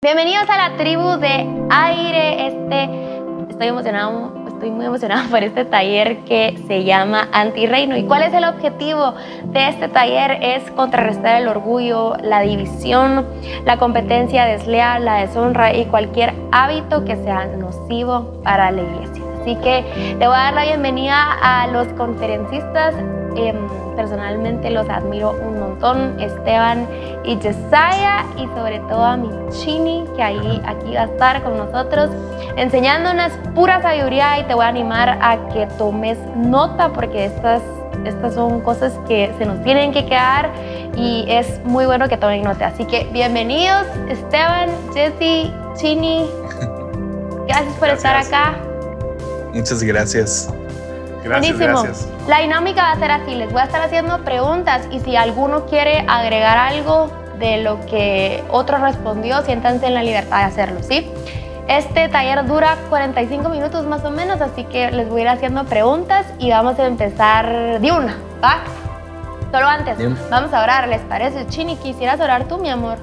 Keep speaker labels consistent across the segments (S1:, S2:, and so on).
S1: Bienvenidos a la tribu de aire. Este, estoy emocionado, estoy muy emocionada por este taller que se llama Antirreino. ¿Y cuál es el objetivo de este taller? Es contrarrestar el orgullo, la división, la competencia desleal, la deshonra y cualquier hábito que sea nocivo para la iglesia. Así que te voy a dar la bienvenida a los conferencistas. Em, personalmente los admiro un montón, Esteban y Jesiah, y sobre todo a mi Chini, que ahí, aquí va a estar con nosotros, enseñándonos pura sabiduría y te voy a animar a que tomes nota porque estas, estas son cosas que se nos tienen que quedar y es muy bueno que tomen nota. Así que bienvenidos Esteban, Jesse, Chini, gracias por estar acá.
S2: Muchas gracias.
S1: Gracias, Gracias. La dinámica va a ser así, les voy a estar haciendo preguntas y si alguno quiere agregar algo de lo que otro respondió, siéntanse en la libertad de hacerlo, ¿sí? Este taller dura 45 minutos más o menos, así que les voy a ir haciendo preguntas y vamos a empezar de una, ¿va? Solo antes, vamos a orar, ¿les parece? Chini, ¿quisieras orar tú, mi amor?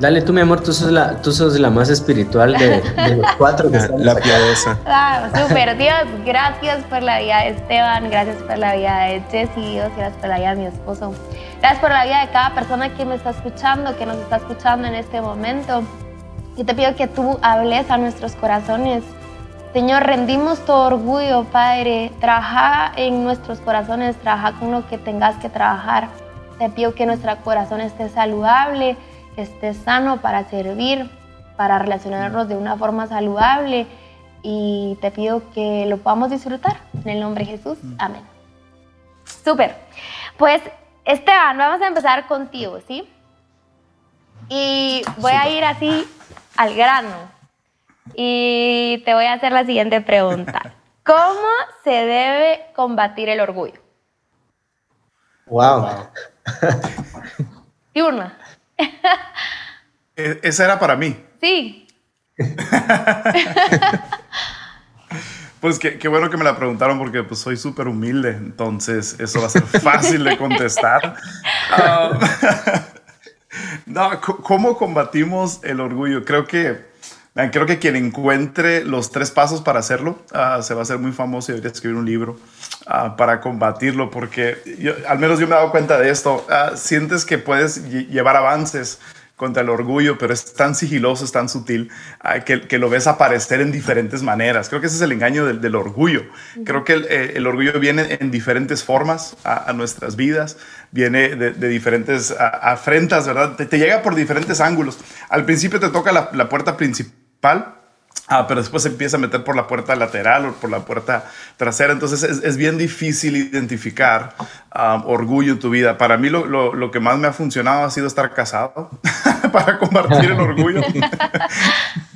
S3: Dale tú, mi amor, tú sos la, tú sos la más espiritual de, los cuatro que
S2: están La piadosa.
S1: Ah, súper, Dios, gracias por la vida de Esteban, gracias por la vida de Jessy, Dios, gracias por la vida de mi esposo. Gracias por la vida de cada persona que me está escuchando, que nos está escuchando en este momento. Y te pido que tú hables a nuestros corazones. Señor, rendimos todo orgullo, Padre. Trabaja en nuestros corazones, trabaja con lo que tengas que trabajar. Te pido que nuestro corazón esté saludable, que esté sano para servir, para relacionarnos de una forma saludable y te pido que lo podamos disfrutar. En el nombre de Jesús, mm. amén. Súper. Pues Esteban, vamos a empezar contigo, ¿sí? Y voy a ir así al grano. Y te voy a hacer la siguiente pregunta. ¿Cómo se debe combatir el orgullo?
S3: Wow.
S1: Diurna.
S2: E, esa era para mí.
S1: Sí.
S2: pues qué, bueno que me la preguntaron porque pues soy súper humilde, entonces eso va a ser fácil de contestar. Ah, no, ¿cómo combatimos el orgullo? Creo que, creo que quien encuentre los tres pasos para hacerlo ah, se va a hacer muy famoso y debería escribir un libro ah, para combatirlo porque al menos yo me he dado cuenta de esto. sientes que puedes llevar avances contra el orgullo, pero es tan sigiloso, es tan sutil, que, lo ves aparecer en diferentes maneras. Creo que ese es el engaño del, orgullo. Creo que eh, el, orgullo viene en diferentes formas a, nuestras vidas, viene de, diferentes afrentas, ¿verdad? Te, llega por diferentes ángulos. Al principio te toca la puerta principal, Ah, pero después se empieza a meter por la puerta lateral o por la puerta trasera. Entonces es, bien difícil identificar um, orgullo en tu vida. Para mí lo, lo, lo, que más me ha funcionado ha sido estar casado para compartir el orgullo.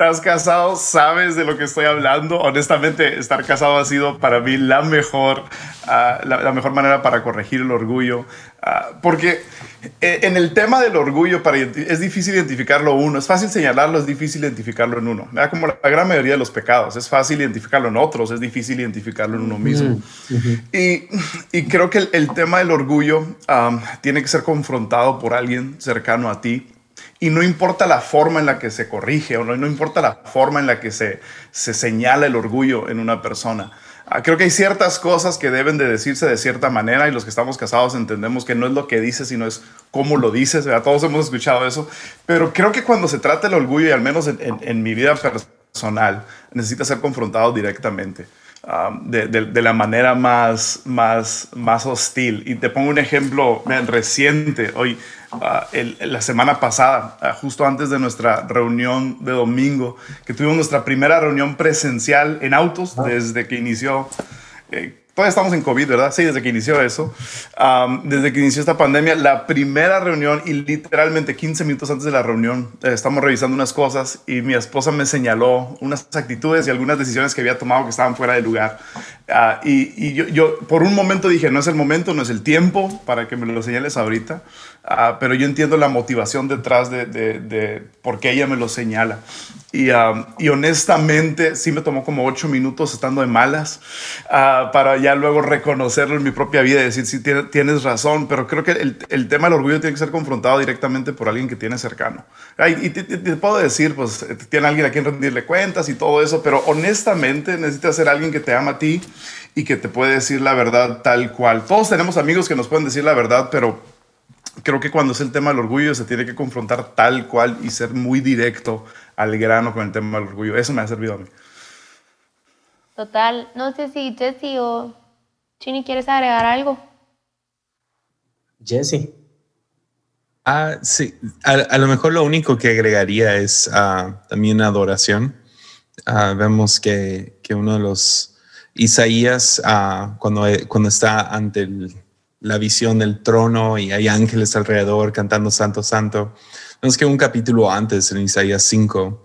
S2: estás casado, sabes de lo que estoy hablando. Honestamente, estar casado ha sido para mí la mejor, ah, la, mejor manera para corregir el orgullo. Ah, porque eh, en el tema del orgullo para es difícil identificarlo uno. Es fácil señalarlo, es difícil identificarlo en uno. Como la, gran mayoría de los pecados. Es fácil identificarlo en otros, es difícil identificarlo en uno mismo. y, y, creo que el, tema del orgullo tiene que ser confrontado por alguien cercano a ti y no importa la forma en la que se corrige o no, no importa la forma en la que se, se señala el orgullo en una persona. Ah, creo que hay ciertas cosas que deben de decirse de cierta manera y los que estamos casados entendemos que no es lo que dices, sino es cómo lo dices. Todos hemos escuchado eso. Pero creo que cuando se trata el orgullo, y al menos en, en, mi vida personal, necesita ser confrontado directamente. Ah, de, de, la manera más, más, más hostil. Y te pongo un ejemplo reciente. Hoy Ah, la semana pasada, ah, justo antes de nuestra reunión de domingo, que tuvimos nuestra primera reunión presencial en autos desde que inició. Eh, todavía estamos en COVID, ¿verdad? Sí, desde que inició eso. desde que inició esta pandemia, la primera reunión y literalmente 15 minutos antes de la reunión, eh, estamos revisando unas cosas y mi esposa me señaló unas actitudes y algunas decisiones que había tomado que estaban fuera de lugar. Ah, y, yo, yo, por un momento dije, no es el momento, no es el tiempo para que me lo señales ahorita, ah, pero yo entiendo la motivación detrás de, de, por qué ella me lo señala. Y, ah, y, honestamente sí me tomó como ocho minutos estando de malas para ya luego reconocerlo en mi propia vida y decir, sí, tienes razón, pero creo que el, el, tema del orgullo tiene que ser confrontado directamente por alguien que tiene cercano. y te, te, puedo decir, pues tiene alguien a quien rendirle cuentas y todo eso, pero honestamente necesitas ser alguien que te ama a ti y que te puede decir la verdad tal cual. Todos tenemos amigos que nos pueden decir la verdad, pero creo que cuando es el tema del orgullo se tiene que confrontar tal cual y ser muy directo al grano con el tema del orgullo. Eso me ha servido a mí.
S1: Total. No sé si Jesse o Chini quieres agregar algo.
S3: Jesse.
S4: Ah, sí. A, lo mejor lo único que agregaría es ah, también adoración. Ah, vemos que, que, uno de los Isaías, ah, cuando, cuando está ante la visión del trono y hay ángeles alrededor cantando Santo, Santo, vemos que un capítulo antes, en Isaías 5,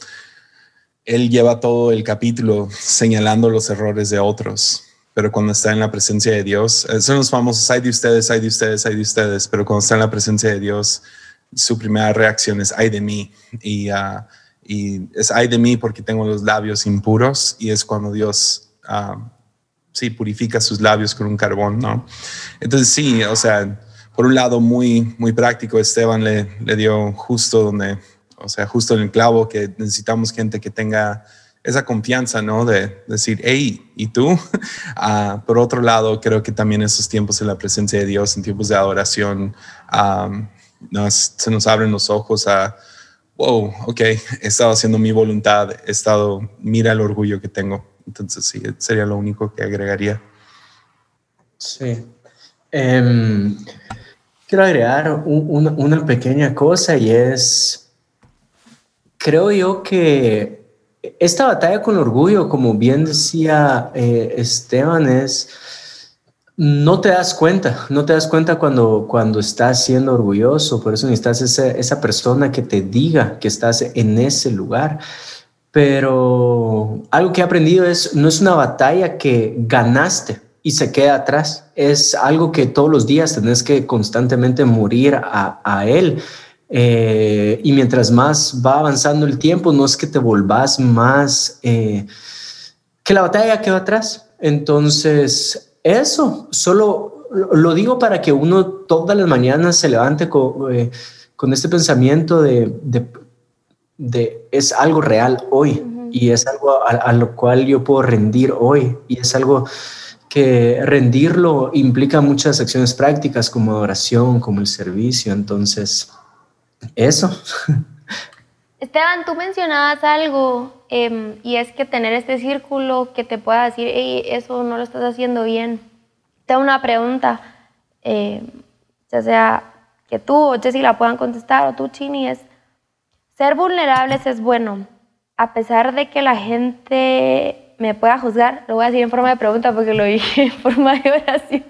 S4: él lleva todo el capítulo señalando los errores de otros. Pero cuando está en la presencia de Dios, eh, son los famosos, hay de ustedes, hay de ustedes, hay de ustedes, pero cuando está en la presencia de Dios, su primera reacción es, ay de mí. Y, ah, y es, ay de mí porque tengo los labios impuros y es cuando Dios uh, sí, purifica sus labios con un carbón, ¿no? Entonces sí, o sea, por un lado muy, muy práctico, Esteban le, dio justo donde, o sea, justo en el clavo que necesitamos gente que tenga esa confianza, ¿no? De decir, hey, ¿y tú? Ah, por otro lado, creo que también esos tiempos en la presencia de Dios, en tiempos de adoración, nos, se nos abren los ojos a, wow, ok, he estado haciendo mi voluntad, he estado, mira el orgullo que tengo. Entonces, sí, sería lo único que agregaría.
S3: Sí. Em, quiero agregar una pequeña cosa y es, creo yo que esta batalla con orgullo, como bien decía eh, Esteban, es, no te das cuenta, no te das cuenta cuando, cuando estás siendo orgulloso, por eso necesitas esa, esa persona que te diga que estás en ese lugar pero algo que he aprendido es, no es una batalla que ganaste y se queda atrás, es algo que todos los días tenés que constantemente morir a, él. Eh, y mientras más va avanzando el tiempo, no es que te volvás más, eh, que la batalla quedó atrás. Entonces, eso, solo lo digo para que uno todas las mañanas se levante con, eh, este pensamiento de de es algo real hoy y es algo a, lo cual yo puedo rendir hoy y es algo que rendirlo implica muchas acciones prácticas como oración, como el servicio, entonces eso.
S1: Esteban, tú mencionabas algo em, y es que tener este círculo que te pueda decir, eso no lo estás haciendo bien. Tengo una pregunta, em, ya sea que tú o Jessy la puedan contestar o tú, Chini, es, ser vulnerables es bueno, a pesar de que la gente me pueda juzgar, lo voy a decir en forma de pregunta porque lo dije en forma de oración.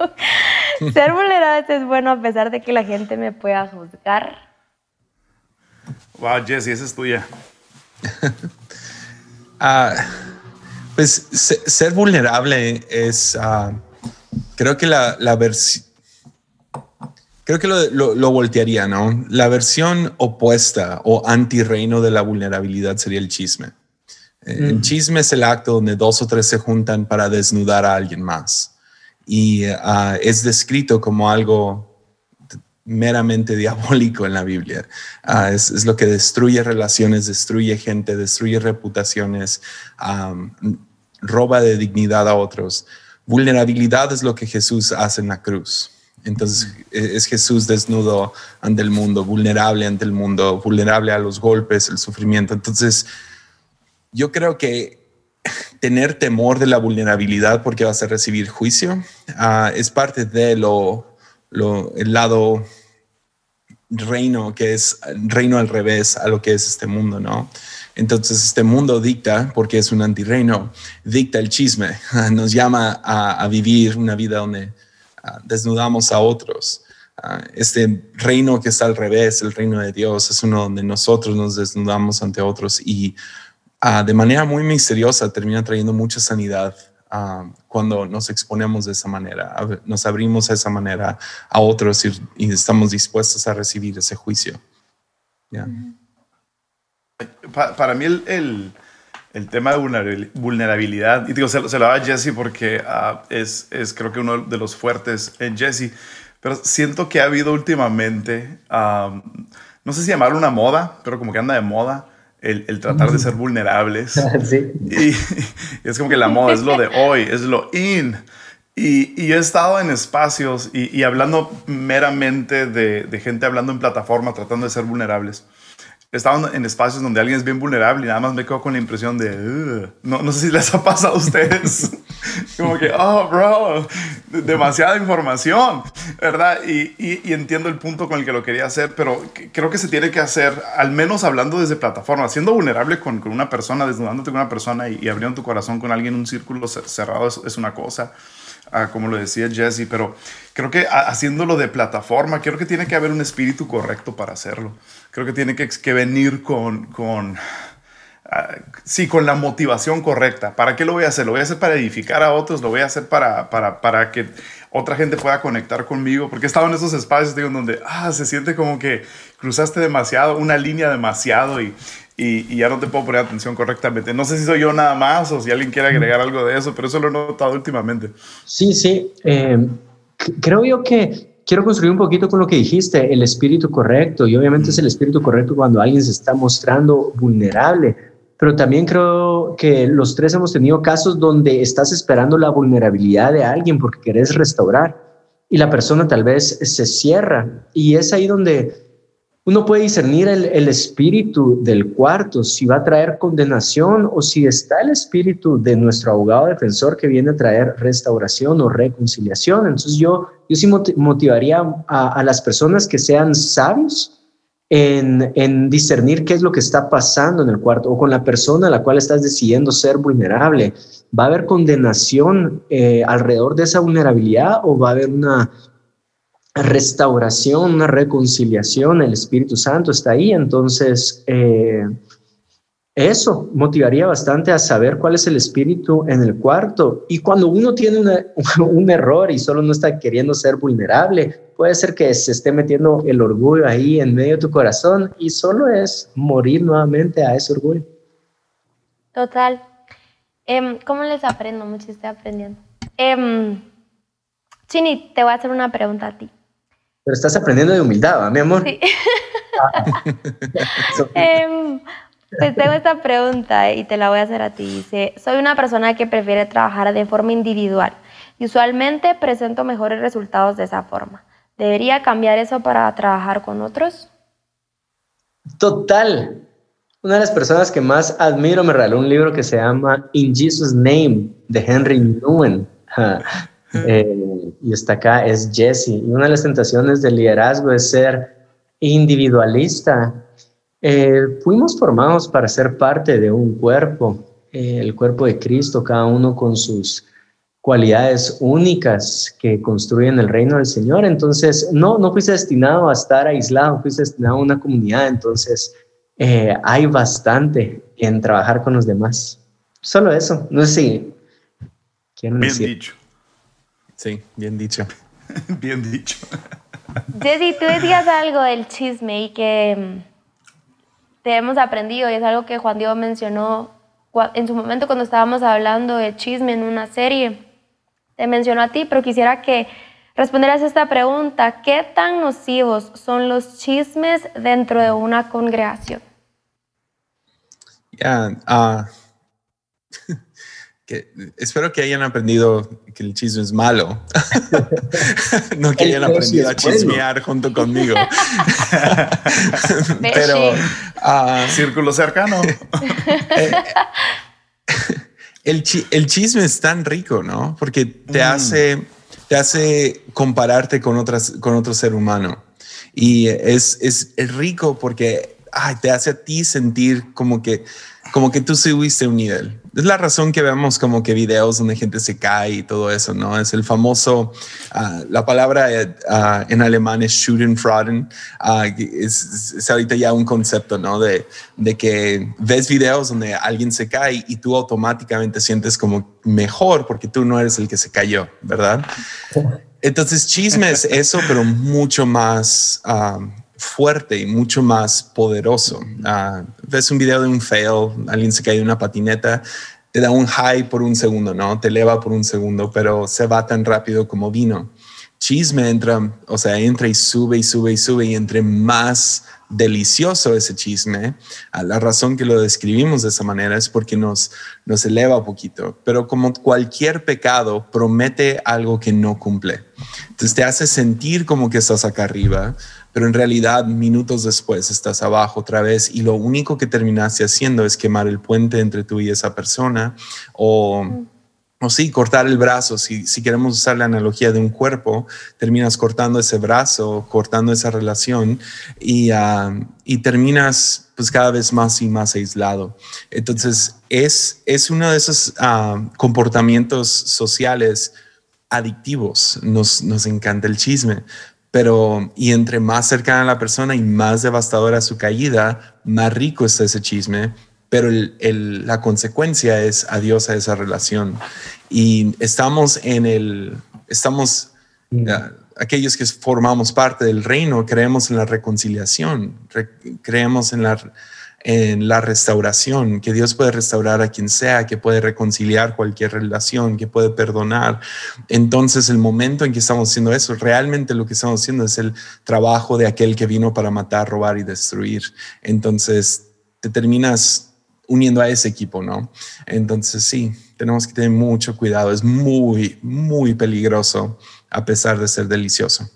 S1: Ser vulnerables es bueno a pesar de que la gente me pueda juzgar.
S2: Wow, Jesse, esa es tuya.
S4: Ah, pues ser vulnerable es, ah, creo que la, la versión Creo que lo, voltearía, ¿no? La versión opuesta o anti-reino de la vulnerabilidad sería el chisme. Eh, el mm. chisme es el acto donde dos o tres se juntan para desnudar a alguien más. Y ah, es descrito como algo meramente diabólico en la Biblia. Ah, es, lo que destruye relaciones, destruye gente, destruye reputaciones, roba de dignidad a otros. Vulnerabilidad es lo que Jesús hace en la cruz. Entonces e, es Jesús desnudo ante el mundo, vulnerable ante el mundo, vulnerable a los golpes, el sufrimiento. Entonces yo creo que tener temor de la vulnerabilidad porque vas a recibir juicio ah, es parte de lo, el lado reino que es reino al revés a lo que es este mundo, ¿no? Entonces este mundo dicta, porque es un antirreino, dicta el chisme, nos llama a, a vivir una vida donde Ah, desnudamos a otros. Ah, este reino que está al revés, el reino de Dios, es uno donde nosotros nos desnudamos ante otros y ah, de manera muy misteriosa termina trayendo mucha sanidad cuando nos exponemos de esa manera, nos abrimos de esa manera a otros y, estamos dispuestos a recibir ese juicio.
S2: para mí el, tema de vulnerabilidad, y digo, se, se lo da a Jesse porque ah, es, es creo que uno de los fuertes en Jesse, pero siento que ha habido últimamente, no sé si llamarlo una moda, pero como que anda de moda, el, el tratar de ser vulnerables.
S3: Sí.
S2: Y, es como que la moda es lo de hoy, es lo in. Y, y he estado en espacios y, y hablando meramente de, de, gente hablando en plataforma, tratando de ser vulnerables he estado en espacios donde alguien es bien vulnerable y nada más me quedo con la impresión de, no, no, sé si les ha pasado a ustedes, como que, oh, bro, demasiada información, ¿verdad? Y, y, entiendo el punto con el que lo quería hacer, pero creo que se tiene que hacer, al menos hablando desde plataforma, siendo vulnerable con, con una persona, desnudándote con una persona y, abriendo tu corazón con alguien en un círculo cerrado es, es una cosa. Como lo decía Jesse, pero creo que haciéndolo de plataforma, creo que tiene que haber un espíritu correcto para hacerlo. Creo que tiene que, que venir con, con uh, sí, con la motivación correcta. ¿Para qué lo voy a hacer? ¿Lo voy a hacer para edificar a otros? ¿Lo voy a hacer para, para, para que otra gente pueda conectar conmigo? Porque he estado en esos espacios digo, donde ah, se siente como que cruzaste demasiado, una línea demasiado y, y, ya no te puedo poner atención correctamente. No sé si soy yo nada más o si alguien quiere agregar algo de eso, pero eso lo he notado últimamente.
S3: Sí, sí. Eh, creo yo que quiero construir un poquito con lo que dijiste, el espíritu correcto. Y obviamente es el espíritu correcto cuando alguien se está mostrando vulnerable. Pero también creo que los tres hemos tenido casos donde estás esperando la vulnerabilidad de alguien porque querés restaurar y la persona tal vez se cierra. Y es ahí donde uno puede discernir el, espíritu del cuarto, si va a traer condenación o si está el espíritu de nuestro abogado defensor que viene a traer restauración o reconciliación. Entonces yo, yo sí motivaría a, las personas que sean sabios en, discernir qué es lo que está pasando en el cuarto o con la persona a la cual estás decidiendo ser vulnerable. ¿Va a haber condenación eh, alrededor de esa vulnerabilidad o va a haber una, restauración, una reconciliación, el Espíritu Santo está ahí, entonces eh, eso motivaría bastante a saber cuál es el espíritu en el cuarto. Y cuando uno tiene un error y solo no está queriendo ser vulnerable, puede ser que se esté metiendo el orgullo ahí en medio de tu corazón y solo es morir nuevamente a ese orgullo.
S1: Total. Em, ¿Cómo les aprendo? Mucho estoy aprendiendo. Eh, Chini, te voy a hacer una pregunta a ti.
S3: Pero estás aprendiendo de humildad, mi amor. Sí.
S1: Pues tengo esta pregunta y te la voy a hacer a ti. Dice, soy una persona que prefiere trabajar de forma individual y usualmente presento mejores resultados de esa forma. ¿Debería cambiar eso para trabajar con otros?
S3: Total. Una de las personas que más admiro me regaló un libro que se llama In Jesus' Name de Henry Nguyen. Eh, y está acá, es Jesse. Y una de las tentaciones del liderazgo es ser individualista. Eh, fuimos formados para ser parte de un cuerpo, eh, el cuerpo de Cristo, cada uno con sus cualidades únicas que construyen el reino del Señor. Entonces, no, no fuiste destinado a estar aislado, fuiste destinado a una comunidad. Entonces, hay bastante en trabajar con los demás. Solo eso. No sé si
S2: quieren Bien dicho.
S4: Sí, bien dicho.
S2: bien dicho.
S1: Jessy, tú decías algo del chisme y que mm, te hemos aprendido y es algo que Juan Diego mencionó en su momento cuando estábamos hablando de chisme en una serie. Te mencionó a ti, pero quisiera que respondieras esta pregunta. ¿Qué tan nocivos son los chismes dentro de una congregación?
S4: Ya, ah, espero que hayan aprendido que el chisme es malo. no que hayan aprendido a chismear junto conmigo. Pero
S2: uh, círculo cercano.
S4: El, el, chisme es tan rico, ¿no? Porque te mm. hace te hace compararte con otras con otro ser humano y es, es, es rico porque ay, te hace a ti sentir como que, como que tú subiste un nivel. Es la razón que vemos como que videos donde gente se cae y todo eso, ¿no? Es el famoso, ah, la palabra uh, en alemán es Schadenfreude, uh, es, es, ahorita ya un concepto, ¿no? De, de que ves videos donde alguien se cae y tú automáticamente sientes como mejor porque tú no eres el que se cayó, ¿verdad? Entonces, chisme es eso, pero mucho más fuerte y mucho más poderoso. Uh, ves un video de un fail, alguien se cae de una patineta, te da un high por un segundo, ¿no? Te eleva por un segundo, pero se va tan rápido como vino. Chisme entra, o sea, entra y sube y sube y sube y entre más delicioso ese chisme. La razón que lo describimos de esa manera es porque nos, nos eleva un poquito, pero como cualquier pecado promete algo que no cumple. Entonces te hace sentir como que estás acá arriba, pero en realidad minutos después estás abajo otra vez y lo único que terminaste haciendo es quemar el puente entre tú y esa persona o... O sí, cortar el brazo. Si, si queremos usar la analogía de un cuerpo, terminas cortando ese brazo, cortando esa relación y, ah, y terminas pues cada vez más y más aislado. Entonces, es, es uno de esos ah, comportamientos sociales adictivos. Nos, nos encanta el chisme, pero y entre más cercana la persona y más devastadora su caída, más rico está ese chisme, pero el, la consecuencia es adiós a esa relación. Y estamos en el, estamos, mm. aquellos que formamos parte del reino, creemos en la reconciliación, creemos en la en la restauración, que Dios puede restaurar a quien sea, que puede reconciliar cualquier relación, que puede perdonar. Entonces, el momento en que estamos haciendo eso, realmente lo que estamos haciendo es el trabajo de aquel que vino para matar, robar y destruir. Entonces, te terminas uniendo a ese equipo, ¿no? Entonces, sí, tenemos que tener mucho cuidado. Es muy, muy peligroso, a pesar de ser delicioso.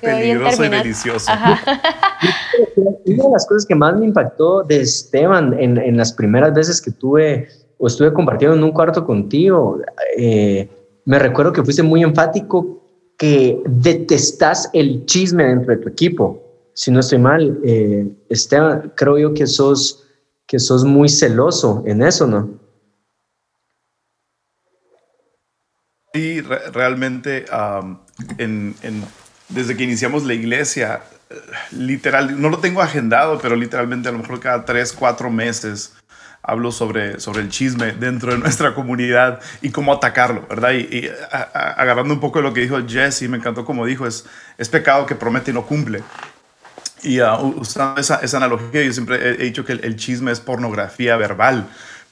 S2: Peligroso y delicioso.
S3: Una de las cosas que más me impactó de Esteban en, en, las primeras veces que tuve o estuve compartiendo en un cuarto contigo, eh, me recuerdo que fuiste muy enfático que detestas el chisme dentro de tu equipo. Si no estoy mal, eh, Esteban, creo yo que sos, que sos muy celoso en eso, ¿no?
S2: Sí, realmente en, en, desde que iniciamos la iglesia, literal, no lo tengo agendado, pero literalmente a lo mejor cada tres, cuatro meses hablo sobre, sobre el chisme dentro de nuestra comunidad y cómo atacarlo, ¿verdad? Y, agarrando un poco de lo que dijo Jesse, me encantó como dijo, es, es pecado que promete y no cumple. Y uh, usando esa, esa, analogía, yo siempre he, he dicho que el, el, chisme es pornografía verbal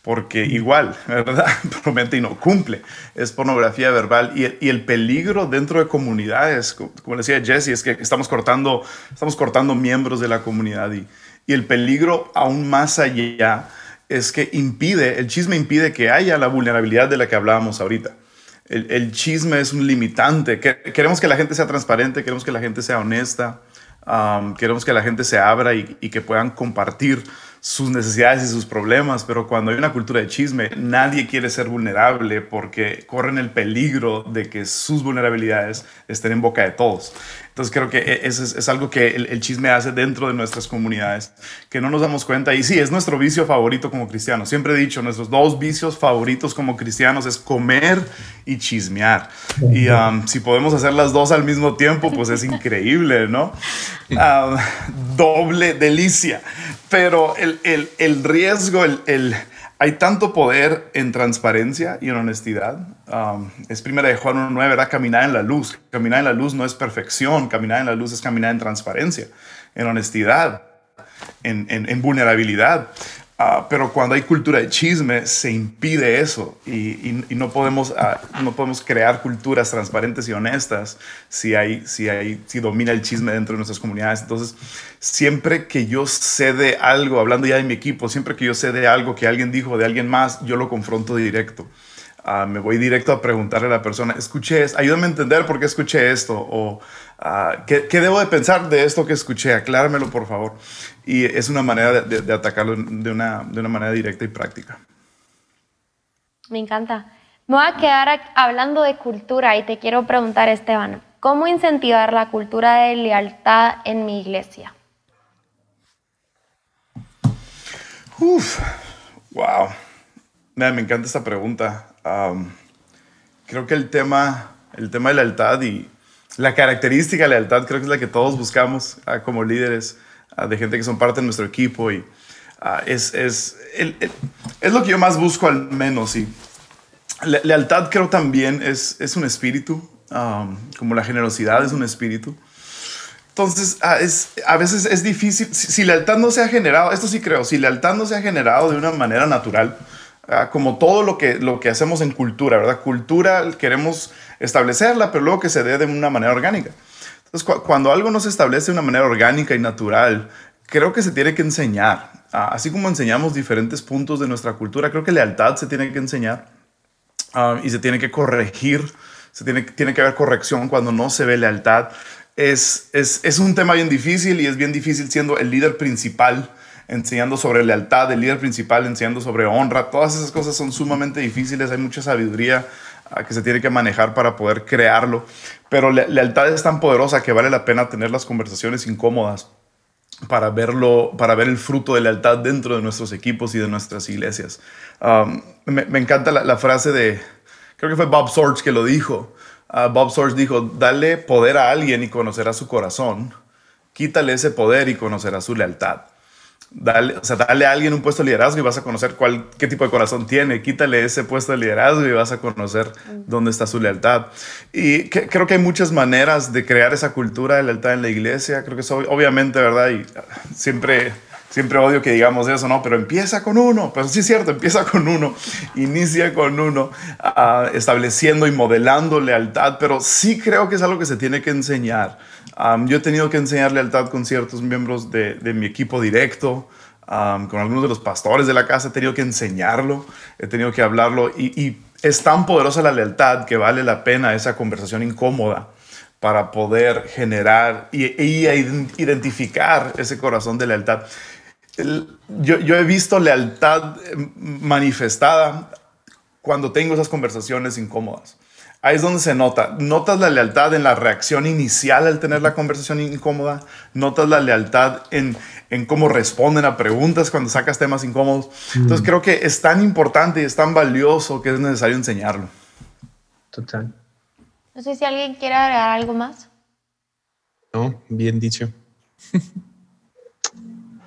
S2: porque igual, ¿verdad? Promete y no cumple. Es pornografía verbal y, el peligro dentro de comunidades, como decía Jesse, es que estamos cortando, estamos cortando miembros de la comunidad y, el peligro aún más allá es que impide, el chisme impide que haya la vulnerabilidad de la que hablábamos ahorita. El, chisme es un limitante. Queremos que la gente sea transparente, queremos que la gente sea honesta, queremos que la gente se abra y que puedan compartir sus necesidades y sus problemas, pero cuando hay una cultura de chisme, nadie quiere ser vulnerable porque corren el peligro de que sus vulnerabilidades estén en boca de todos. Entonces creo que e, eso es, algo que el, chisme hace dentro de nuestras comunidades, que no nos damos cuenta. Y sí, es nuestro vicio favorito como cristianos. Siempre he dicho, nuestros dos vicios favoritos como cristianos es comer y chismear. Y um, si podemos hacer las dos al mismo tiempo, pues es increíble, ¿no? Um, doble delicia. Pero el, el, el riesgo, el hay tanto poder en transparencia y en honestidad. Um, es primera de Juan 1.9, ¿verdad? Caminar en la luz. Caminar en la luz no es perfección. Caminar en la luz es caminar en transparencia, en honestidad, en, en, en vulnerabilidad. Ah, pero cuando hay cultura de chisme, se impide eso y, y, no, podemos, uh, no podemos crear culturas transparentes y honestas si, hay, si, hay, si domina el chisme dentro de nuestras comunidades. Entonces, siempre que yo sé de algo, hablando ya de mi equipo, siempre que yo sé de algo que alguien dijo de alguien más, yo lo confronto directo me voy directo a preguntarle a la persona, escuché esto, ayúdame a entender por qué escuché esto, o ah, ¿qué, debo de pensar de esto que escuché, aclármelo por favor. Y es una manera de, atacarlo de una, manera directa y práctica.
S1: Me encanta. Me voy a quedar hablando de cultura y te quiero preguntar, Esteban, ¿cómo incentivar la cultura de lealtad en mi iglesia?
S2: Uf, wow. Me encanta esta pregunta creo que el tema, el tema de lealtad y la característica de lealtad creo que es la que todos buscamos ah, como líderes ah, de gente que son parte de nuestro equipo y ah, es, es, es lo que yo más busco al menos. Y lealtad creo también es, es un espíritu, como la generosidad es un espíritu. Entonces, es, a veces es difícil, si, lealtad no se ha generado, esto sí creo, si lealtad no se ha generado de una manera natural, como todo lo que, lo que hacemos en cultura, ¿verdad? Cultura queremos establecerla, pero luego que se dé de una manera orgánica. Entonces, cuando algo no se establece de una manera orgánica y natural, creo que se tiene que enseñar. así como enseñamos diferentes puntos de nuestra cultura, creo que lealtad se tiene que enseñar ah, y se tiene que corregir, se tiene, tiene que haber corrección cuando no se ve lealtad. Es, es, es un tema bien difícil y es bien difícil siendo el líder principal enseñando sobre lealtad, el líder principal enseñando sobre honra. Todas esas cosas son sumamente difíciles, hay mucha sabiduría que se tiene que manejar para poder crearlo. Pero la lealtad es tan poderosa que vale la pena tener las conversaciones incómodas para verlo, para ver el fruto de lealtad dentro de nuestros equipos y de nuestras iglesias. Me, encanta la, frase de, creo que fue Bob Sorge que lo dijo. Uh, Bob Sorge dijo, dale poder a alguien y conocerá su corazón. Quítale ese poder y conocerá su lealtad. Dale, o sea, dale a alguien un puesto de liderazgo y vas a conocer cuál, qué tipo de corazón tiene. Quítale ese puesto de liderazgo y vas a conocer dónde está su lealtad. Y creo que hay muchas maneras de crear esa cultura de lealtad en la iglesia. Creo que es obviamente, ¿verdad? Y siempre, siempre odio que digamos eso, ¿no? Pero empieza con uno. Pero sí es cierto, empieza con uno. Inicia con uno, uh, estableciendo y modelando lealtad. Pero sí creo que es algo que se tiene que enseñar yo he tenido que enseñar lealtad con ciertos miembros de, de mi equipo directo, con algunos de los pastores de la casa, he tenido que enseñarlo, he tenido que hablarlo y, y, es tan poderosa la lealtad que vale la pena esa conversación incómoda para poder generar y, y identificar ese corazón de lealtad. Yo, yo he visto lealtad eh, manifestada cuando tengo esas conversaciones incómodas. Ahí es donde se nota. Notas la lealtad en la reacción inicial al tener la conversación incómoda. Notas la lealtad en, en cómo responden a preguntas cuando sacas temas incómodos. Entonces creo que es tan importante y es tan valioso que es necesario enseñarlo.
S3: Total.
S1: No sé si alguien quiere agregar algo más.
S4: No, bien dicho.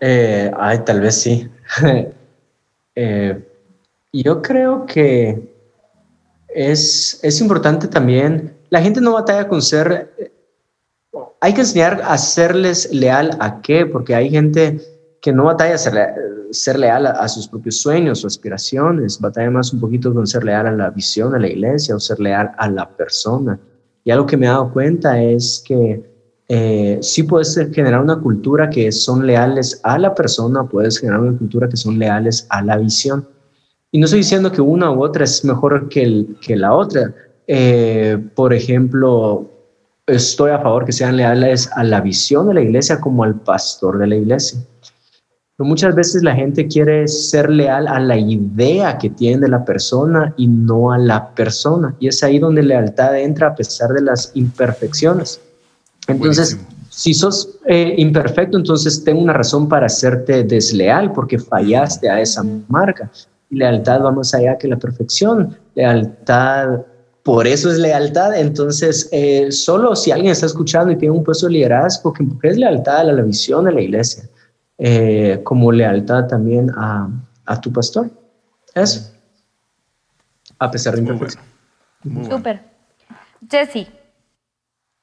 S3: Eh, ay, tal vez sí. Eh, yo creo que es, es importante también, la gente no batalla con ser, hay que enseñar a serles leal a qué, porque hay gente que no batalla a ser, leal a, sus propios sueños o aspiraciones, batalla más un poquito con ser leal a la visión, a la iglesia o ser leal a la persona. Y algo que me he dado cuenta es que eh, sí puedes generar una cultura que son leales a la persona, puedes generar una cultura que son leales a la visión. Y no estoy diciendo que una u otra es mejor que la otra. Eh, por ejemplo, estoy a favor que sean leales a la visión de la iglesia como al pastor de la iglesia. Pero muchas veces la gente quiere ser leal a la idea que tiene de la persona y no a la persona. Y es ahí donde lealtad entra a pesar de las imperfecciones. Entonces, si sos eh, imperfecto, entonces tengo una razón para hacerte desleal porque fallaste a esa marca lealtad va más allá que la perfección. Lealtad, por eso es lealtad. Entonces, eh, solo si alguien está escuchando y tiene un puesto de liderazgo, que es lealtad a la visión de la iglesia, eh, como lealtad también a, a, tu pastor. Eso. A pesar de imperfección.
S1: Súper. Jesse,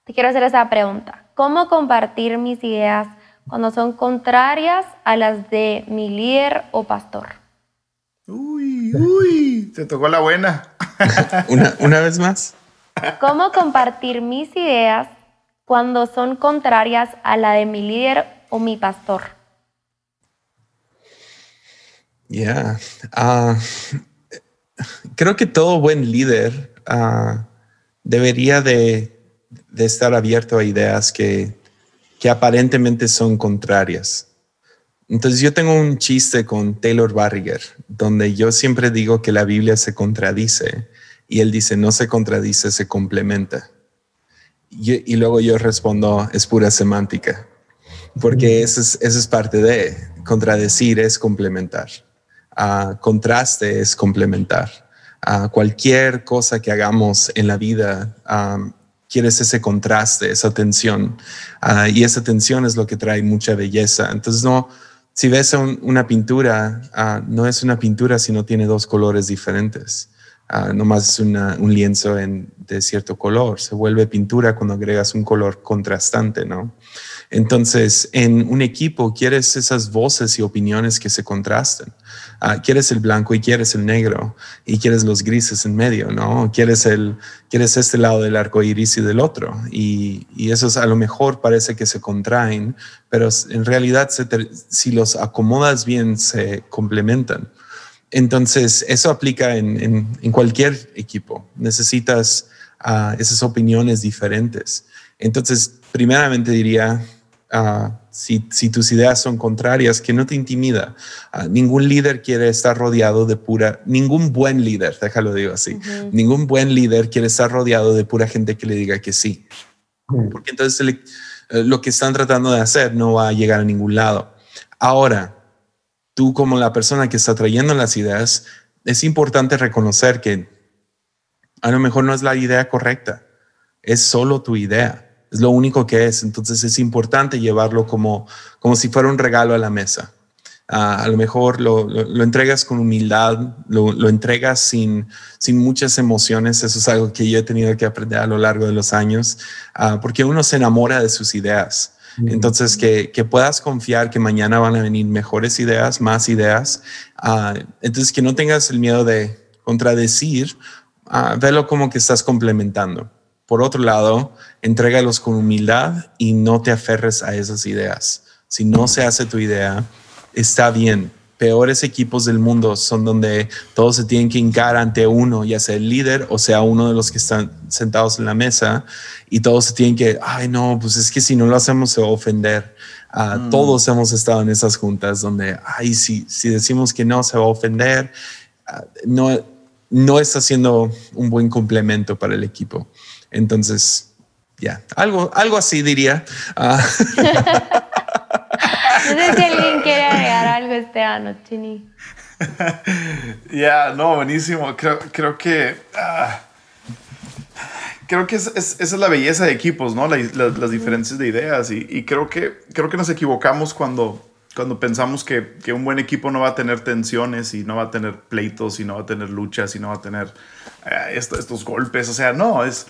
S1: te quiero hacer esa pregunta. ¿Cómo compartir mis ideas cuando son contrarias a las de mi líder o pastor?
S2: Uy, uy, te tocó la buena.
S4: una, vez más.
S1: ¿Cómo compartir mis ideas cuando son contrarias a la de mi líder o mi pastor?
S4: Ya. Ah, creo que todo buen líder ah, debería de, estar abierto a ideas que, que aparentemente son contrarias. Entonces yo tengo un chiste con Taylor Barriger, donde yo siempre digo que la Biblia se contradice y él dice, no se contradice, se complementa. Y, luego yo respondo, es pura semántica, porque eso es, eso es parte de, contradecir es complementar. Ah, contraste es complementar. Ah, cualquier cosa que hagamos en la vida, quieres ese contraste, esa tensión. y esa tensión es lo que trae mucha belleza. Entonces, no, si ves una pintura, no es una pintura si no tiene dos colores diferentes. No nomás es un lienzo de cierto color. Se vuelve pintura cuando agregas un color contrastante, ¿no? Entonces, en un equipo quieres esas voces y opiniones que se contrasten. Ah, quieres el blanco y quieres el negro y quieres los grises en medio, ¿no? Quieres, el, quieres este lado del arco iris y del otro. Y, y esos a lo mejor parece que se contraen, pero en realidad si los acomodas bien se complementan. Entonces, eso aplica en, cualquier equipo. Necesitas ah, esas opiniones diferentes. Entonces, primeramente diría, Ah, si, tus ideas son contrarias, que no te intimida. Ah, ningún líder quiere estar rodeado de pura, ningún buen líder, déjalo digo así, ningún buen líder quiere estar rodeado de pura gente que le diga que sí. Porque entonces eh, lo que están tratando de hacer no va a llegar a ningún lado. Ahora, tú como la persona que está trayendo las ideas, es importante reconocer que a lo mejor no es la idea correcta, es solo tu idea es lo único que es. Entonces es importante llevarlo como, como si fuera un regalo a la mesa. Ah, a lo mejor lo, lo, entregas con humildad, lo, lo, entregas sin, sin muchas emociones. Eso es algo que yo he tenido que aprender a lo largo de los años, uh, porque uno se enamora de sus ideas. Entonces, que, que, puedas confiar que mañana van a venir mejores ideas, más ideas. Uh, entonces, que no tengas el miedo de contradecir, velo como que estás complementando. Por otro lado, entrégalos con humildad y no te aferres a esas ideas. Si no se hace tu idea, está bien. Peores equipos del mundo son donde todos se tienen que hincar ante uno, ya sea el líder o sea uno de los que están sentados en la mesa, y todos se tienen que, ay, no, pues es que si no lo hacemos se va a ofender. Ah, mm. Todos hemos estado en esas juntas donde, ay, si, si decimos que no, se va a ofender. Ah, no, no está siendo un buen complemento para el equipo. Entonces, ya, algo, algo así diría. Ah.
S1: no sé si alguien quiere agregar algo, Esteban Chini.
S2: Ya, no, buenísimo. Creo, creo que... Ah, creo que es, esa es la belleza de equipos, ¿no? las diferencias de ideas. Y, creo, que, creo que nos equivocamos cuando, cuando pensamos que, que, un buen equipo no va a tener tensiones y no va a tener pleitos y no va a tener luchas y no va a tener eh, estos golpes. O sea, no, es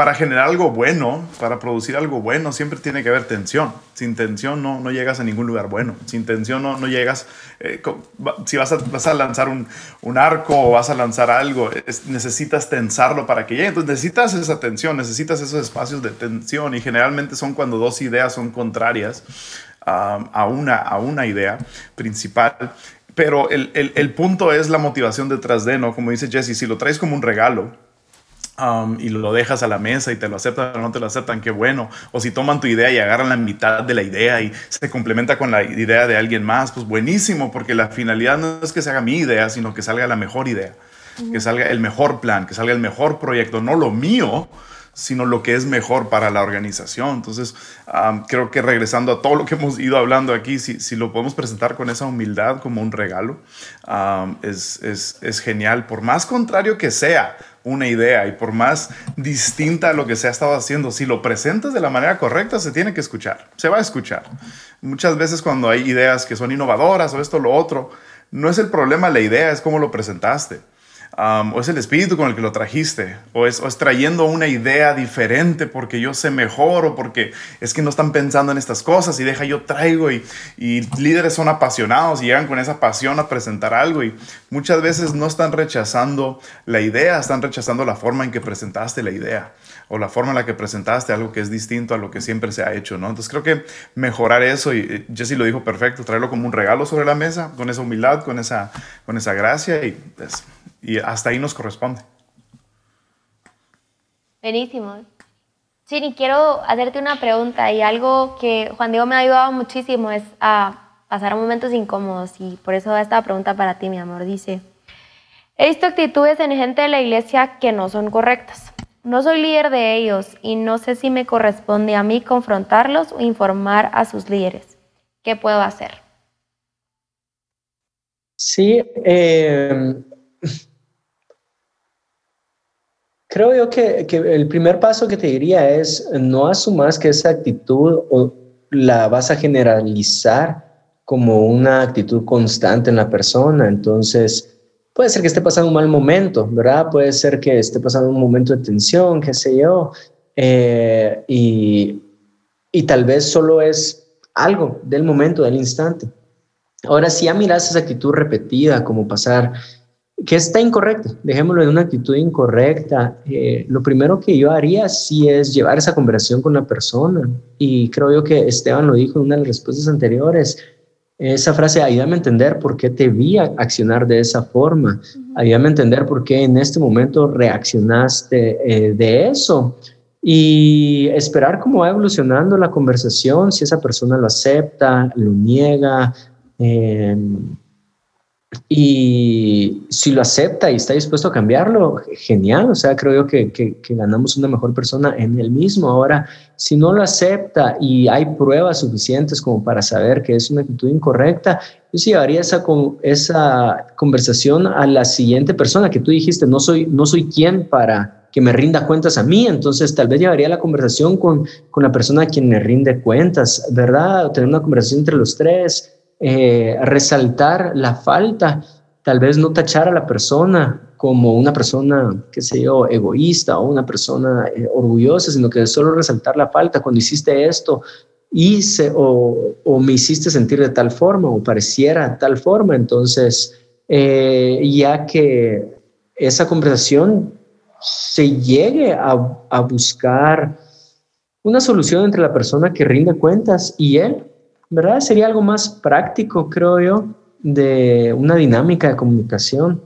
S2: para generar algo bueno, para producir algo bueno, siempre tiene que haber tensión. Sin tensión no, no llegas a ningún lugar bueno. Sin tensión no, no llegas. Eh, si vas a, lanzar un, un, arco o vas a lanzar algo, necesitas tensarlo para que llegue. Entonces necesitas esa tensión, necesitas esos espacios de tensión y generalmente son cuando dos ideas son contrarias a, una, a una idea principal. Pero el, el, el punto es la motivación detrás de, ¿no? Como dice Jesse, si lo traes como un regalo, Um, y lo dejas a la mesa y te lo aceptan o no te lo aceptan, qué bueno. O si toman tu idea y agarran la mitad de la idea y se complementa con la idea de alguien más, pues buenísimo, porque la finalidad no es que se haga mi idea, sino que salga la mejor idea, que salga el mejor plan, que salga el mejor proyecto, no lo mío, sino lo que es mejor para la organización. Entonces, creo que regresando a todo lo que hemos ido hablando aquí, si, si lo podemos presentar con esa humildad como un regalo, es, es, es genial, por más contrario que sea una idea y por más distinta a lo que se ha estado haciendo, si lo presentas de la manera correcta, se tiene que escuchar, se va a escuchar. Muchas veces cuando hay ideas que son innovadoras o esto o lo otro, no es el problema la idea, es cómo lo presentaste o es el espíritu con el que lo trajiste, o es, trayendo una idea diferente porque yo sé mejor, o porque es que no están pensando en estas cosas y deja yo traigo, y, líderes son apasionados y llegan con esa pasión a presentar algo, y muchas veces no están rechazando la idea, están rechazando la forma en que presentaste la idea o la forma en la que presentaste algo que es distinto a lo que siempre se ha hecho, ¿no? Entonces creo que mejorar eso, y Jesse lo dijo perfecto, traerlo como un regalo sobre la mesa, con esa humildad, con esa, con esa gracia, y, pues, y hasta ahí nos corresponde.
S1: Buenísimo. Sí, quiero hacerte una pregunta y algo que Juan Diego me ha ayudado muchísimo es a pasar momentos incómodos y por eso esta pregunta para ti, mi amor. Dice, he visto actitudes en gente de la iglesia que no son correctas. No soy líder de ellos y no sé si me corresponde a mí confrontarlos o informar a sus líderes. ¿Qué puedo hacer?
S3: Sí, eh, creo yo que, que, el primer paso que te diría es no asumas que esa actitud o la vas a generalizar como una actitud constante en la persona. Entonces, puede ser que esté pasando un mal momento, ¿verdad? Puede ser que esté pasando un momento de tensión, qué sé yo, eh, y, y tal vez solo es algo del momento, del instante. Ahora, si ya miras esa actitud repetida, como pasar, que está incorrecta, dejémoslo en una actitud incorrecta, eh, lo primero que yo haría sí es llevar esa conversación con la persona. Y creo yo que Esteban lo dijo en una de las respuestas anteriores. Esa frase, ayúdame a entender por qué te vi accionar de esa forma. Ayúdame a entender por qué en este momento reaccionaste eh, de eso y esperar cómo va evolucionando la conversación, si esa persona lo acepta, lo niega, eh, y si lo acepta y está dispuesto a cambiarlo, genial, o sea, creo yo que, ganamos una mejor persona en el mismo. Ahora, si no lo acepta y hay pruebas suficientes como para saber que es una actitud incorrecta, yo sí llevaría esa, esa conversación a la siguiente persona que tú dijiste, no soy, no soy quien para que me rinda cuentas a mí, entonces tal vez llevaría la conversación con, con la persona a quien me rinde cuentas, ¿verdad? O tener una conversación entre los tres, eh, resaltar la falta, tal vez no tachar a la persona como una persona, qué sé yo, egoísta o una persona eh, orgullosa, sino que solo resaltar la falta. Cuando hiciste esto, hice o, me hiciste sentir de tal forma o pareciera tal forma, entonces, eh, ya que esa conversación se llegue a, a, buscar una solución entre la persona que rinde cuentas y él, ¿verdad? Sería algo más práctico, creo yo, de una dinámica de comunicación,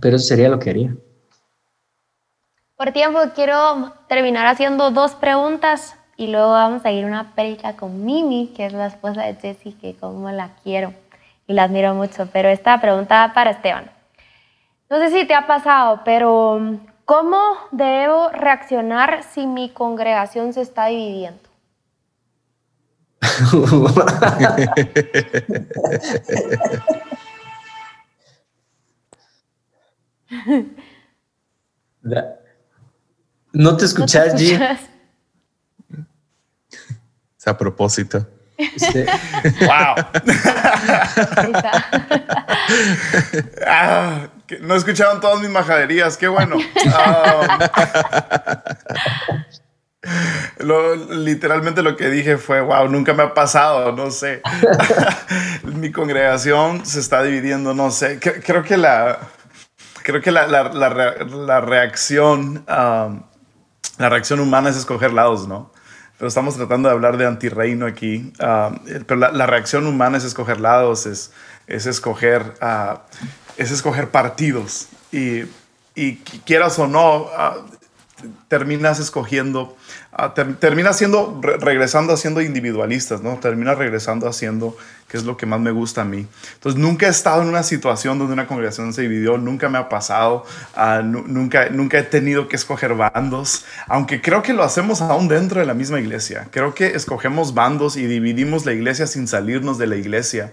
S3: pero eso sería lo que haría.
S1: Por tiempo quiero terminar haciendo dos preguntas y luego vamos a ir a una película con Mimi, que es la esposa de Jessie, que como la quiero y la admiro mucho, pero esta pregunta para Esteban. No sé si te ha pasado, pero ¿Cómo debo reaccionar si mi congregación se está dividiendo?
S3: no te escuchas, G.
S4: Es a propósito.
S2: ¡Wow! ah, no escucharon todas mis majaderías, qué bueno. Ah, literalmente lo que dije fue, wow, nunca me ha pasado, no sé. Mi congregación se está dividiendo, no sé. Creo que la, creo que la, la, reacción, la reacción humana es escoger lados, ¿no? Pero estamos tratando de hablar de antirreino aquí. pero la, reacción humana es escoger lados, es, es escoger... Uh, es escoger partidos y, y quieras o no, ah, terminas escogiendo, uh, terminas siendo, regresando haciendo individualistas, ¿no? Terminas regresando haciendo que es lo que más me gusta a mí. Entonces, nunca he estado en una situación donde una congregación se dividió, nunca me ha pasado, uh, nunca, nunca he tenido que escoger bandos, aunque creo que lo hacemos aún dentro de la misma iglesia. Creo que escogemos bandos y dividimos la iglesia sin salirnos de la iglesia.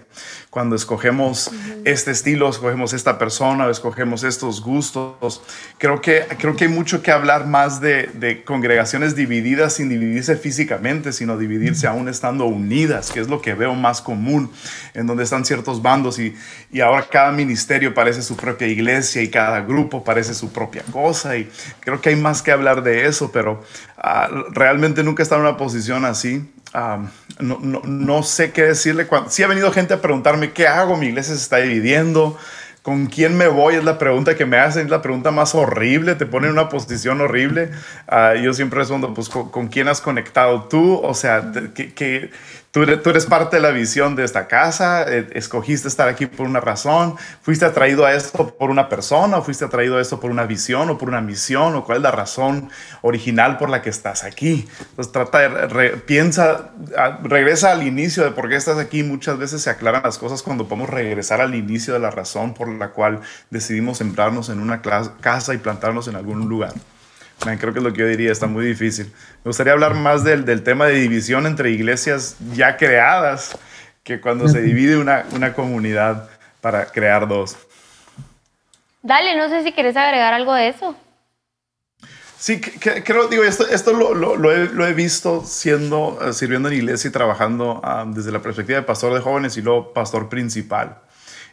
S2: Cuando escogemos este estilo, escogemos esta persona, o escogemos estos gustos, creo que, creo que hay mucho que hablar más de, de congregaciones divididas sin dividirse físicamente, sino dividirse aún estando unidas, que es lo que veo más común en donde están ciertos bandos y, y ahora cada ministerio parece su propia iglesia y cada grupo parece su propia cosa y creo que hay más que hablar de eso, pero ah, realmente nunca he estado en una posición así. Ah, no, no, no, sé qué decirle. Cuando, sí ha venido gente a preguntarme qué hago, mi iglesia se está dividiendo. ¿Con quién me voy? Es la pregunta que me hacen, es la pregunta más horrible, te pone en una posición horrible. Uh, yo siempre respondo, pues, ¿con, ¿con, quién has conectado tú? O sea, ¿qué, qué, Tú eres, parte de la visión de esta casa, eh, escogiste estar aquí por una razón, fuiste atraído a esto por una persona, o fuiste atraído a esto por una visión o por una misión, o cuál es la razón original por la que estás aquí. Entonces trata de, piensa, regresa al inicio de por qué estás aquí. Muchas veces se aclaran las cosas cuando podemos regresar al inicio de la razón por la cual decidimos sembrarnos en una casa y plantarnos en algún lugar creo que es lo que yo diría, está muy difícil. Me gustaría hablar más del, del tema de división entre iglesias ya creadas que cuando se divide una, una comunidad. para crear dos.
S1: Dale, no sé si quieres agregar algo de eso.
S2: Sí, creo, digo, esto, esto lo, lo, he, lo, he, visto siendo, eh, sirviendo en iglesia y trabajando ah, desde la perspectiva de pastor de jóvenes y luego pastor principal.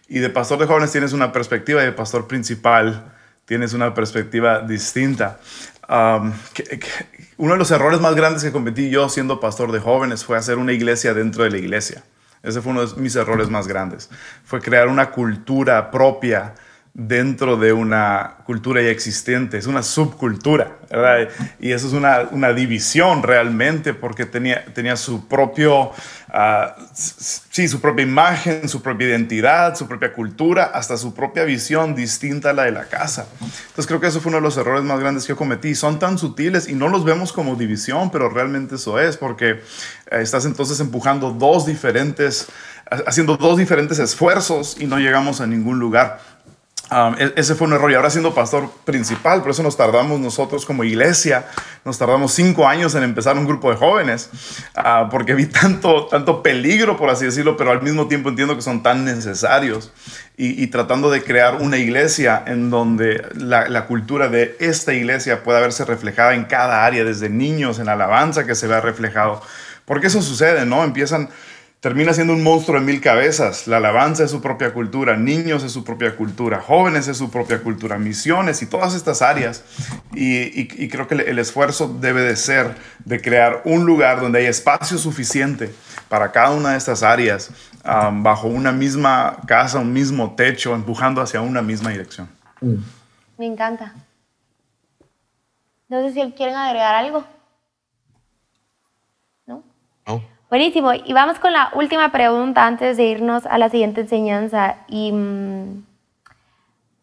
S2: Y de pastor de jóvenes tienes una perspectiva y de pastor principal tienes una perspectiva distinta. Uno de los errores más grandes que cometí yo siendo pastor de jóvenes fue hacer una iglesia dentro de la iglesia. Ese fue uno de mis errores más grandes. Fue crear una cultura propia dentro de una cultura ya existente, es una subcultura, ¿verdad? Y eso es una, una división realmente porque tenía, tenía su propio, uh, sí, su propia imagen, su propia identidad, su propia cultura, hasta su propia visión distinta a la de la casa. Entonces creo que eso fue uno de los errores más grandes que yo cometí. Son tan sutiles y no los vemos como división, pero realmente eso es porque eh, estás entonces empujando dos diferentes, haciendo dos diferentes esfuerzos y no llegamos a ningún lugar. E-, ese fue un error. Y ahora siendo pastor principal, por eso nos tardamos nosotros como iglesia, nos tardamos cinco años en empezar un grupo de jóvenes, uh, porque vi tanto, tanto peligro, por así decirlo, pero al mismo tiempo entiendo que son tan necesarios. Y, tratando de crear una iglesia en donde la, la, cultura de esta iglesia pueda verse reflejada en cada área, desde niños, en alabanza que se vea reflejado, porque eso sucede, ¿no? Empiezan termina siendo un monstruo de mil cabezas. La alabanza es su propia cultura, niños es su propia cultura, jóvenes es su propia cultura, misiones y todas estas áreas. Y, creo que el, esfuerzo debe de ser de crear un lugar donde haya espacio suficiente para cada una de estas áreas, um, bajo una misma casa, un mismo techo, empujando hacia una misma dirección.
S1: Mm. Me encanta. No sé si quieren agregar algo. ¿No? No. Buenísimo. Y vamos con la última pregunta antes de irnos a la siguiente enseñanza. Y mm,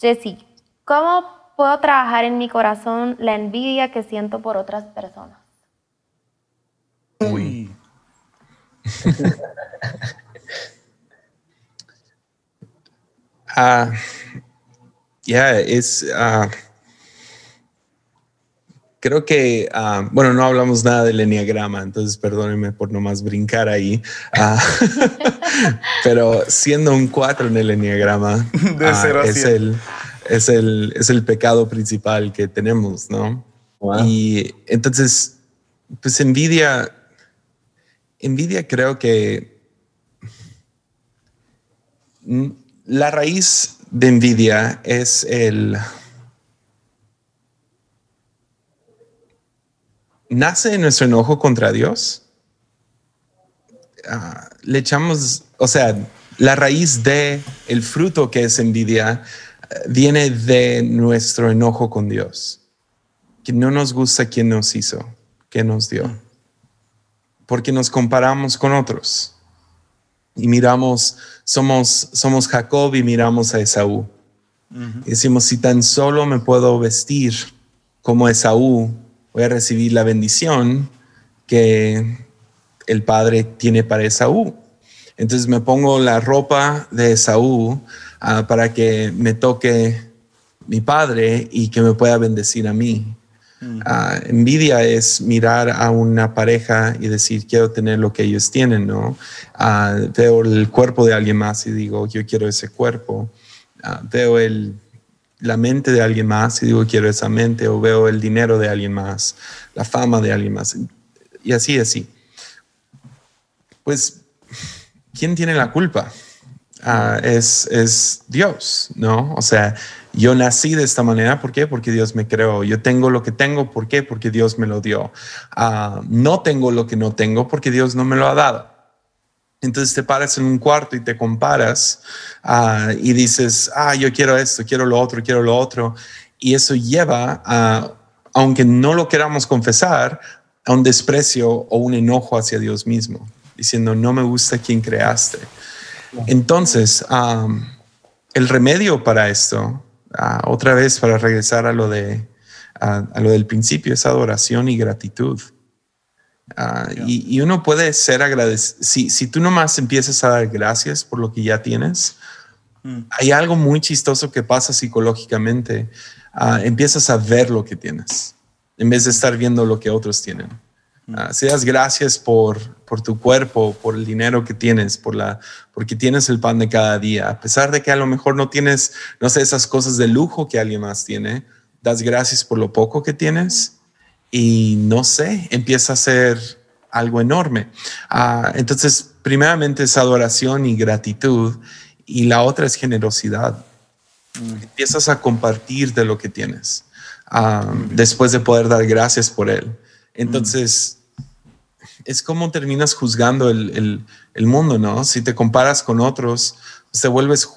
S1: Jesse, ¿cómo puedo trabajar en mi corazón la envidia que siento por otras personas? Uy.
S4: Ah, ya, es... Ah, creo que, ah, bueno, no hablamos nada del enneagrama, entonces perdónenme por nomás brincar ahí. Ah, pero siendo un 4 en el enneagrama, ah, es, el, es, el, es el pecado principal que tenemos, ¿no? Y entonces, pues envidia, envidia creo que la raíz de envidia es el nace nuestro enojo contra Dios. Ah, le echamos, o sea, la raíz de el fruto que es envidia eh, viene de nuestro enojo con Dios, que no nos gusta quien nos hizo, que nos dio, porque nos comparamos con otros y miramos, somos, somos Jacob y miramos a Esaú. y decimos, si tan solo me puedo vestir como Esaú, voy a recibir la bendición que el padre tiene para Esaú. Entonces me pongo la ropa de Esaú ah, para que me toque mi padre y que me pueda bendecir a mí. Ah, envidia es mirar a una pareja y decir, quiero tener lo que ellos tienen, ¿no? Ah, veo el cuerpo de alguien más y digo, yo quiero ese cuerpo. veo el la mente de alguien más y digo quiero esa mente o veo el dinero de alguien más, la fama de alguien más y así, así. Pues, ¿quién tiene la culpa? Ah, es, es Dios, ¿no? O sea, yo nací de esta manera, ¿por qué? Porque Dios me creó. Yo tengo lo que tengo, ¿por qué? Porque Dios me lo dio. Ah, no tengo lo que no tengo porque Dios no me lo ha dado. Entonces te paras en un cuarto y te comparas ah, y dices, ah, yo quiero esto, quiero lo otro, quiero lo otro. Y eso lleva a, aunque no lo queramos confesar, a un desprecio o un enojo hacia Dios mismo, diciendo, no me gusta quien creaste. Entonces, el remedio para esto, ah, otra vez para regresar a lo, de, a lo del principio, es adoración y gratitud. Ah, y, uno puede ser agradecido. Si, si tú nomás empiezas a dar gracias por lo que ya tienes, mm. hay algo muy chistoso que pasa psicológicamente. Ah, empiezas a ver lo que tienes en vez de estar viendo lo que otros tienen. Ah, si das gracias por, por tu cuerpo, por el dinero que tienes, por la, porque tienes el pan de cada día, a pesar de que a lo mejor no tienes, no sé, esas cosas de lujo que alguien más tiene, das gracias por lo poco que tienes y no sé, empieza a ser algo enorme. Ah, entonces, primeramente es adoración y gratitud y la otra es generosidad. Mm. Empiezas a compartir de lo que tienes ah, después de poder dar gracias por él. Entonces, es como terminas juzgando el, mundo, ¿no? Si te comparas con otros, te vuelves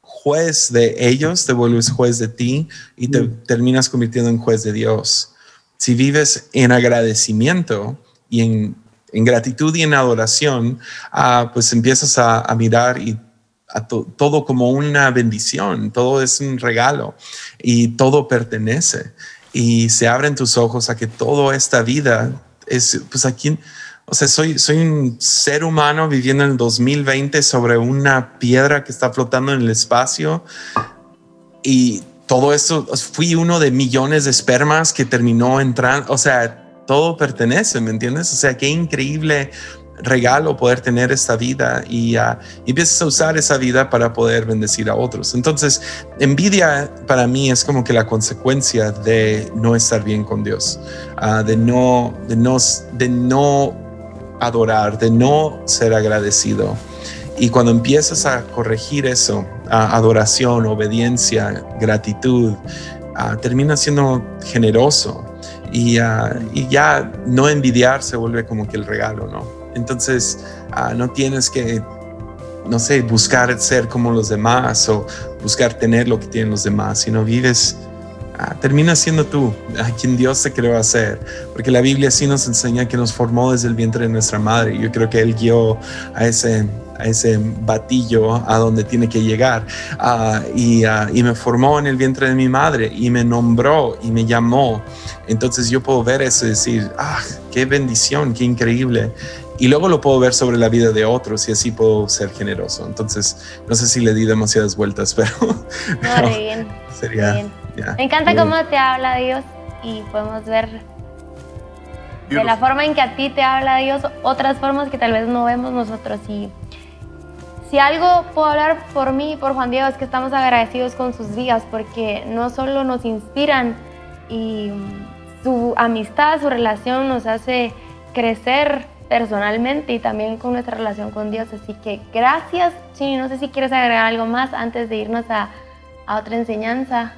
S4: juez de ellos, te vuelves juez de ti y te mm. terminas convirtiendo en juez de Dios. Si vives en agradecimiento y en, gratitud y en adoración, ah, pues empiezas a, mirar y a todo como una bendición, todo es un regalo y todo pertenece. Y se abren tus ojos a que toda esta vida es, pues aquí, o sea, soy, soy un ser humano viviendo en el 2020 sobre una piedra que está flotando en el espacio y todo eso, fui uno de millones de espermas que terminó entrando, o sea, todo pertenece, ¿me entiendes? O sea, qué increíble regalo poder tener esta vida y, uh, empiezas a usar esa vida para poder bendecir a otros. Entonces, envidia para mí es como que la consecuencia de no estar bien con Dios, uh, de, no, de, no, de no adorar, de no ser agradecido. Y cuando empiezas a corregir eso, adoración, obediencia, gratitud, termina siendo generoso y, y, ya no envidiar se vuelve como que el regalo, ¿no? Entonces, ah, no tienes que, no sé, buscar ser como los demás o buscar tener lo que tienen los demás, sino vives, ah, termina siendo tú, a quien Dios te creó a ser. Porque la Biblia sí nos enseña que nos formó desde el vientre de nuestra madre. Yo creo que Él guió a ese a ese batillo a donde tiene que llegar. Ah, y, y, me formó en el vientre de mi madre y me nombró y me llamó. Entonces yo puedo ver eso y decir, ah, qué bendición, qué increíble y luego lo puedo ver sobre la vida de otros y así puedo ser generoso. Entonces, no sé si le di demasiadas vueltas, pero,
S1: bien, sería... Me encanta cómo te habla Dios y podemos ver de la forma en que a ti te habla Dios otras formas que tal vez no vemos nosotros. Y si algo puedo hablar por mí, por Juan Diego, es que estamos agradecidos con sus vidas porque no solo nos inspiran y su amistad, su relación nos hace crecer personalmente y también con nuestra relación con Dios. Así que gracias, Chini. No sé si quieres agregar algo más antes de irnos a, otra enseñanza.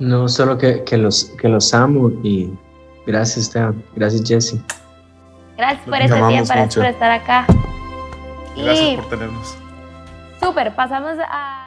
S3: No, solo que, los, que los amo y gracias, Esteban. Gracias, Jesse.
S1: Gracias por este tiempo, gracias por estar acá.
S2: Gracias por tenernos.
S1: Súper, pasamos a...